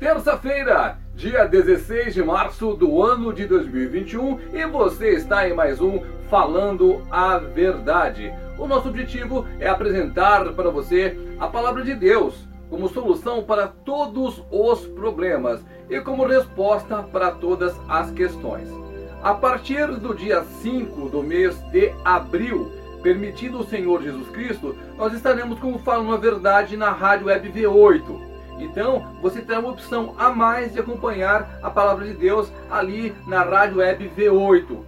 Terça-feira, dia 16 de março do ano de 2021, e você está em mais um Falando a Verdade. O nosso objetivo é apresentar para você a palavra de Deus como solução para todos os problemas e como resposta para todas as questões. A partir do dia 5 do mês de abril, permitido o Senhor Jesus Cristo, nós estaremos como Falando a Verdade na Rádio Web V8 então, você terá uma opção a mais de acompanhar a palavra de Deus ali na Rádio Web V8.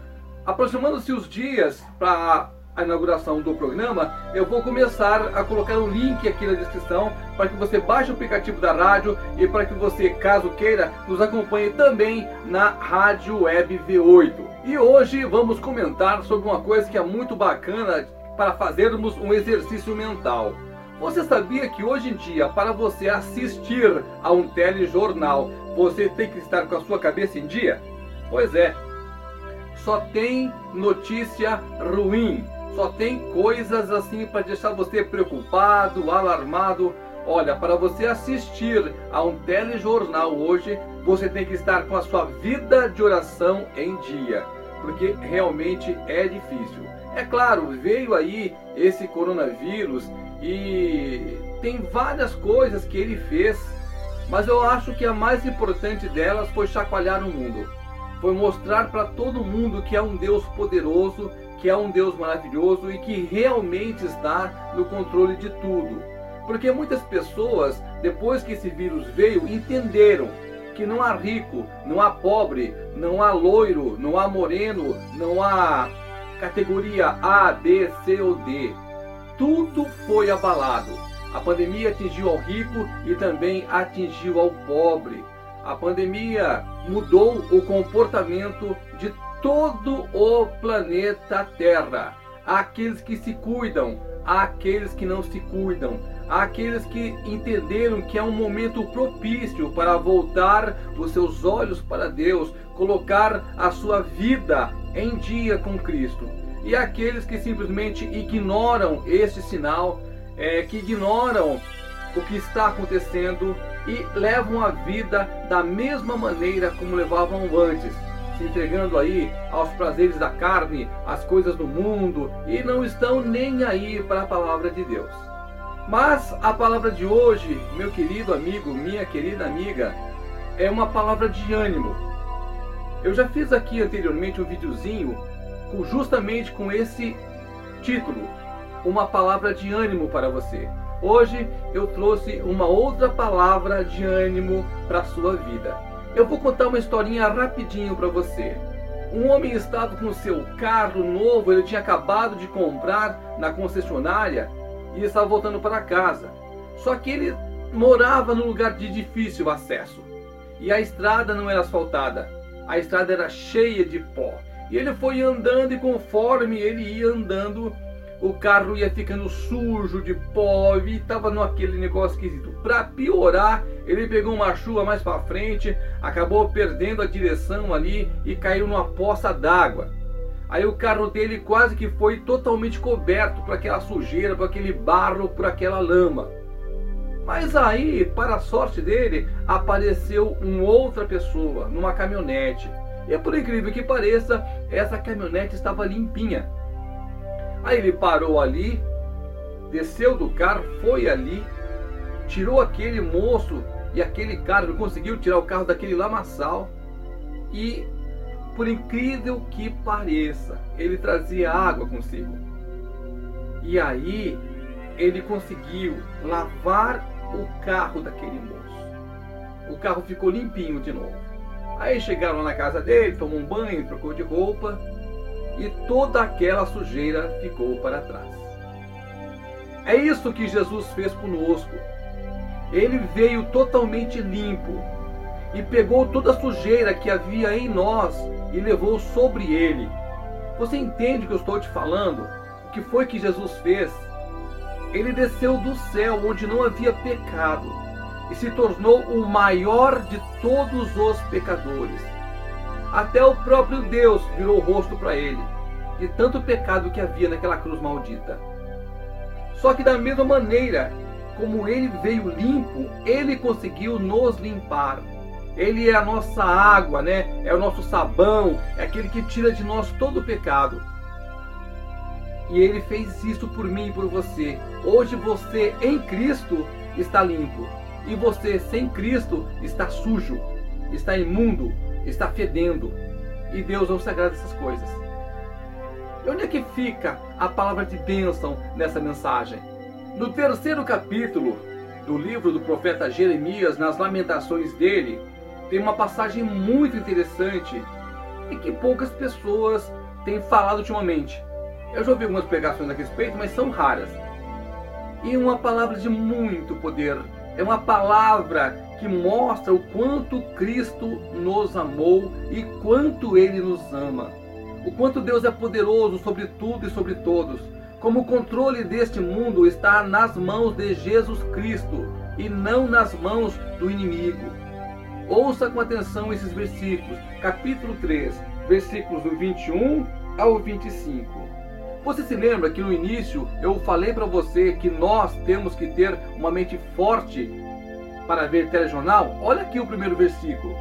Aproximando-se os dias para a inauguração do programa, eu vou começar a colocar um link aqui na descrição para que você baixe o aplicativo da rádio e para que você, caso queira, nos acompanhe também na Rádio Web V8. E hoje vamos comentar sobre uma coisa que é muito bacana para fazermos um exercício mental. Você sabia que hoje em dia, para você assistir a um telejornal, você tem que estar com a sua cabeça em dia? Pois é, só tem notícia ruim, só tem coisas assim para deixar você preocupado, alarmado. Olha, para você assistir a um telejornal hoje, você tem que estar com a sua vida de oração em dia, porque realmente é difícil. É claro, veio aí esse coronavírus e tem várias coisas que ele fez, mas eu acho que a mais importante delas foi chacoalhar o mundo. Foi mostrar para todo mundo que é um Deus poderoso, que é um Deus maravilhoso e que realmente está no controle de tudo. Porque muitas pessoas, depois que esse vírus veio, entenderam que não há rico, não há pobre, não há loiro, não há moreno, não há categoria A, B, C ou D tudo foi abalado. A pandemia atingiu ao rico e também atingiu ao pobre. A pandemia mudou o comportamento de todo o planeta Terra. Há aqueles que se cuidam, há aqueles que não se cuidam, há aqueles que entenderam que é um momento propício para voltar os seus olhos para Deus, colocar a sua vida em dia com Cristo e aqueles que simplesmente ignoram este sinal, é, que ignoram o que está acontecendo e levam a vida da mesma maneira como levavam antes, se entregando aí aos prazeres da carne, às coisas do mundo e não estão nem aí para a palavra de Deus. Mas a palavra de hoje, meu querido amigo, minha querida amiga, é uma palavra de ânimo. Eu já fiz aqui anteriormente um videozinho justamente com esse título, uma palavra de ânimo para você. Hoje eu trouxe uma outra palavra de ânimo para a sua vida. Eu vou contar uma historinha rapidinho para você. Um homem estava com seu carro novo, ele tinha acabado de comprar na concessionária e estava voltando para casa. Só que ele morava num lugar de difícil acesso e a estrada não era asfaltada, a estrada era cheia de pó. E ele foi andando e conforme ele ia andando, o carro ia ficando sujo de pó e estava naquele negócio esquisito. Para piorar, ele pegou uma chuva mais para frente, acabou perdendo a direção ali e caiu numa poça d'água. Aí o carro dele quase que foi totalmente coberto por aquela sujeira, por aquele barro, por aquela lama. Mas aí, para a sorte dele, apareceu uma outra pessoa numa caminhonete. E por incrível que pareça, essa caminhonete estava limpinha. Aí ele parou ali, desceu do carro, foi ali, tirou aquele moço e aquele carro, ele conseguiu tirar o carro daquele lamaçal. E por incrível que pareça, ele trazia água consigo. E aí ele conseguiu lavar o carro daquele moço. O carro ficou limpinho de novo. Aí chegaram na casa dele, tomou um banho, trocou de roupa e toda aquela sujeira ficou para trás. É isso que Jesus fez conosco. Ele veio totalmente limpo e pegou toda a sujeira que havia em nós e levou sobre ele. Você entende o que eu estou te falando? O que foi que Jesus fez? Ele desceu do céu onde não havia pecado e se tornou o maior de todos os pecadores. Até o próprio Deus virou o rosto para ele, de tanto pecado que havia naquela cruz maldita. Só que da mesma maneira como ele veio limpo, ele conseguiu nos limpar. Ele é a nossa água, né? É o nosso sabão, é aquele que tira de nós todo o pecado. E ele fez isso por mim e por você. Hoje você em Cristo está limpo. E você sem Cristo está sujo, está imundo, está fedendo. E Deus não se agrada dessas coisas. E onde é que fica a palavra de bênção nessa mensagem? No terceiro capítulo do livro do profeta Jeremias, nas lamentações dele, tem uma passagem muito interessante e que poucas pessoas têm falado ultimamente. Eu já ouvi algumas pregações a respeito, mas são raras. E uma palavra de muito poder. É uma palavra que mostra o quanto Cristo nos amou e quanto Ele nos ama. O quanto Deus é poderoso sobre tudo e sobre todos. Como o controle deste mundo está nas mãos de Jesus Cristo e não nas mãos do inimigo. Ouça com atenção esses versículos, capítulo 3, versículos do 21 ao 25. Você se lembra que no início eu falei para você que nós temos que ter uma mente forte para ver telejornal? Olha aqui o primeiro versículo.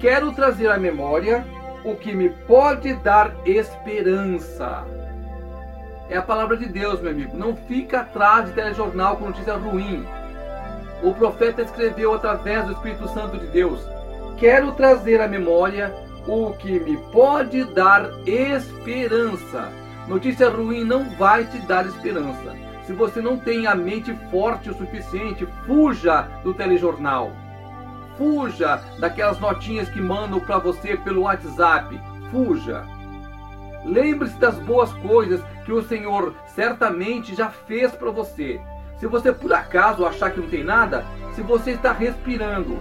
Quero trazer à memória o que me pode dar esperança. É a palavra de Deus, meu amigo. Não fica atrás de telejornal com notícia ruim. O profeta escreveu através do Espírito Santo de Deus: Quero trazer à memória o que me pode dar esperança. Notícia ruim não vai te dar esperança. Se você não tem a mente forte o suficiente, fuja do telejornal. Fuja daquelas notinhas que mandam para você pelo WhatsApp. Fuja. Lembre-se das boas coisas que o Senhor certamente já fez para você. Se você por acaso achar que não tem nada, se você está respirando,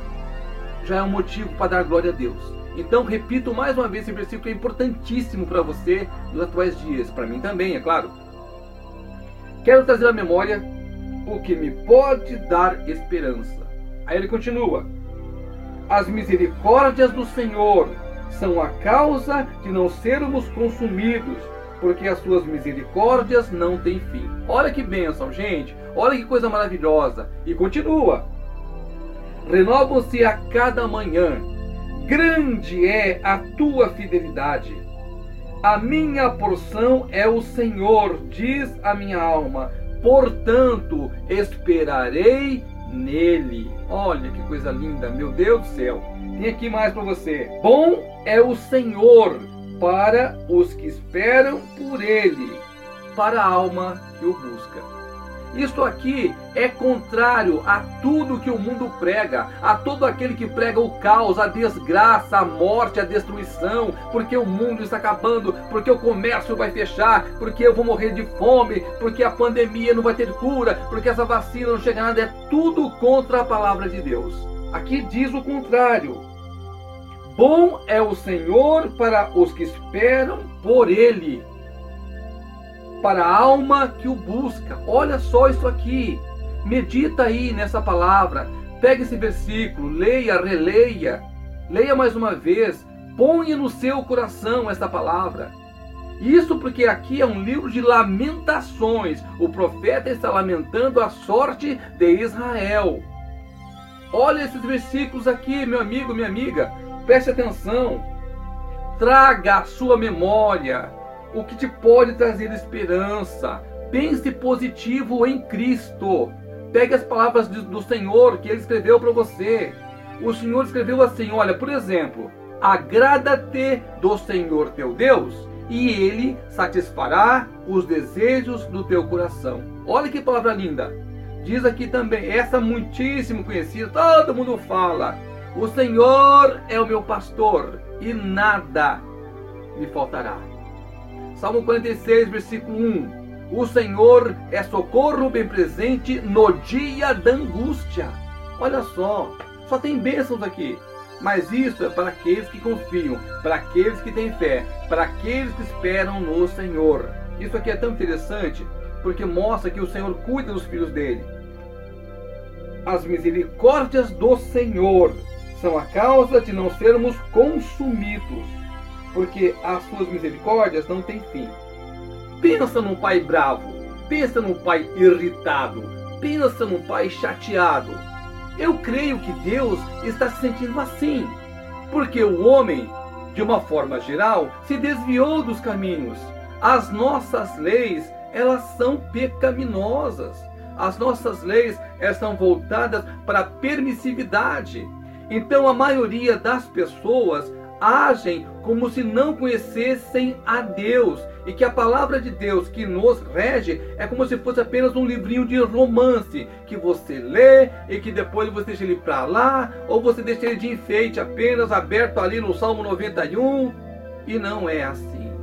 já é um motivo para dar glória a Deus. Então, repito mais uma vez esse versículo é importantíssimo para você nos atuais dias, para mim também, é claro. Quero trazer à memória o que me pode dar esperança. Aí ele continua: As misericórdias do Senhor são a causa de não sermos consumidos, porque as suas misericórdias não têm fim. Olha que bênção, gente. Olha que coisa maravilhosa. E continua: Renovam-se a cada manhã grande é a tua fidelidade. A minha porção é o Senhor, diz a minha alma, portanto esperarei nele. Olha que coisa linda, meu Deus do céu. Tem aqui mais para você. Bom é o Senhor para os que esperam por ele, para a alma que o busca. Isto aqui é contrário a tudo que o mundo prega, a todo aquele que prega o caos, a desgraça, a morte, a destruição, porque o mundo está acabando, porque o comércio vai fechar, porque eu vou morrer de fome, porque a pandemia não vai ter cura, porque essa vacina não chega nada, é tudo contra a palavra de Deus. Aqui diz o contrário. Bom é o Senhor para os que esperam por Ele para a alma que o busca. Olha só isso aqui. Medita aí nessa palavra. Pega esse versículo, leia, releia. Leia mais uma vez. Ponha no seu coração esta palavra. Isso porque aqui é um livro de lamentações. O profeta está lamentando a sorte de Israel. Olha esses versículos aqui, meu amigo, minha amiga. Preste atenção. Traga a sua memória o que te pode trazer esperança. Pense positivo em Cristo. Pegue as palavras do Senhor que ele escreveu para você. O Senhor escreveu assim: olha, por exemplo, agrada-te do Senhor teu Deus, e ele satisfará os desejos do teu coração. Olha que palavra linda. Diz aqui também, essa muitíssimo conhecida, todo mundo fala. O Senhor é o meu pastor e nada me faltará. Salmo 46, versículo 1. O Senhor é socorro bem presente no dia da angústia. Olha só, só tem bênçãos aqui. Mas isso é para aqueles que confiam, para aqueles que têm fé, para aqueles que esperam no Senhor. Isso aqui é tão interessante porque mostra que o Senhor cuida dos filhos dele. As misericórdias do Senhor são a causa de não sermos consumidos porque as suas misericórdias não têm fim. Pensa num pai bravo, pensa num pai irritado, pensa num pai chateado. Eu creio que Deus está se sentindo assim, porque o homem, de uma forma geral, se desviou dos caminhos. As nossas leis, elas são pecaminosas. As nossas leis estão voltadas para a permissividade. Então a maioria das pessoas agem como se não conhecessem a Deus e que a palavra de Deus que nos rege é como se fosse apenas um livrinho de romance que você lê e que depois você deixa ele para lá ou você deixa ele de enfeite apenas aberto ali no Salmo 91 e não é assim.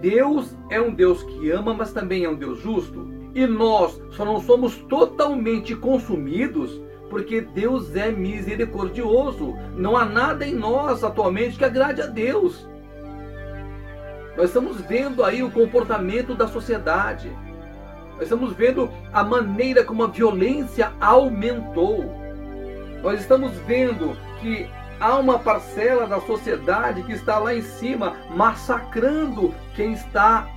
Deus é um Deus que ama, mas também é um Deus justo e nós só não somos totalmente consumidos porque Deus é misericordioso. Não há nada em nós atualmente que agrade a Deus. Nós estamos vendo aí o comportamento da sociedade. Nós estamos vendo a maneira como a violência aumentou. Nós estamos vendo que há uma parcela da sociedade que está lá em cima massacrando quem está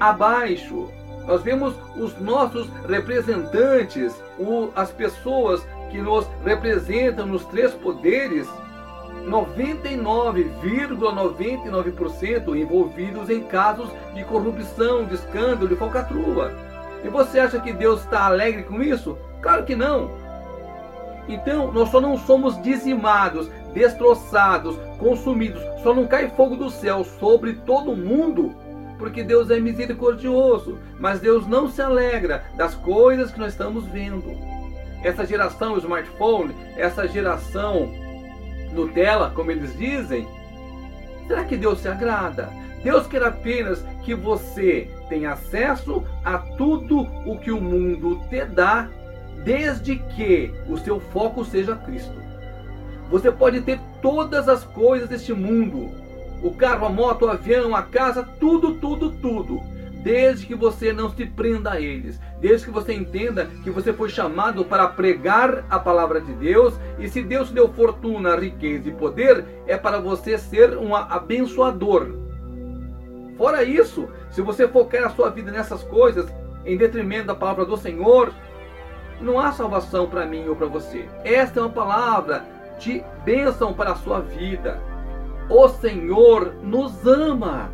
abaixo. Nós vemos os nossos representantes, as pessoas que nos representam nos três poderes, 99,99% ,99 envolvidos em casos de corrupção, de escândalo, de falcatrua. E você acha que Deus está alegre com isso? Claro que não. Então, nós só não somos dizimados, destroçados, consumidos, só não cai fogo do céu sobre todo mundo, porque Deus é misericordioso, mas Deus não se alegra das coisas que nós estamos vendo essa geração smartphone, essa geração Nutella, como eles dizem, será que Deus se agrada? Deus quer apenas que você tenha acesso a tudo o que o mundo te dá, desde que o seu foco seja Cristo. Você pode ter todas as coisas deste mundo: o carro, a moto, o avião, a casa, tudo, tudo, tudo desde que você não se prenda a eles, desde que você entenda que você foi chamado para pregar a palavra de Deus, e se Deus deu fortuna, riqueza e poder, é para você ser um abençoador. Fora isso, se você focar a sua vida nessas coisas, em detrimento da palavra do Senhor, não há salvação para mim ou para você. Esta é uma palavra de bênção para a sua vida. O Senhor nos ama.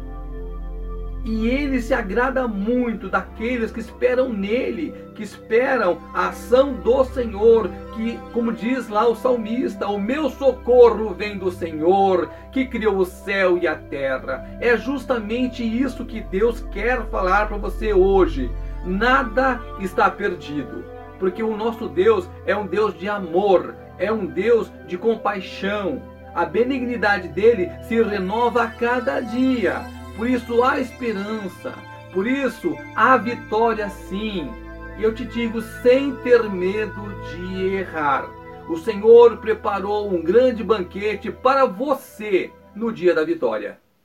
E ele se agrada muito daqueles que esperam nele, que esperam a ação do Senhor, que, como diz lá o salmista, o meu socorro vem do Senhor, que criou o céu e a terra. É justamente isso que Deus quer falar para você hoje. Nada está perdido, porque o nosso Deus é um Deus de amor, é um Deus de compaixão. A benignidade dele se renova a cada dia. Por isso há esperança, por isso há vitória sim. E eu te digo sem ter medo de errar. O Senhor preparou um grande banquete para você no dia da vitória.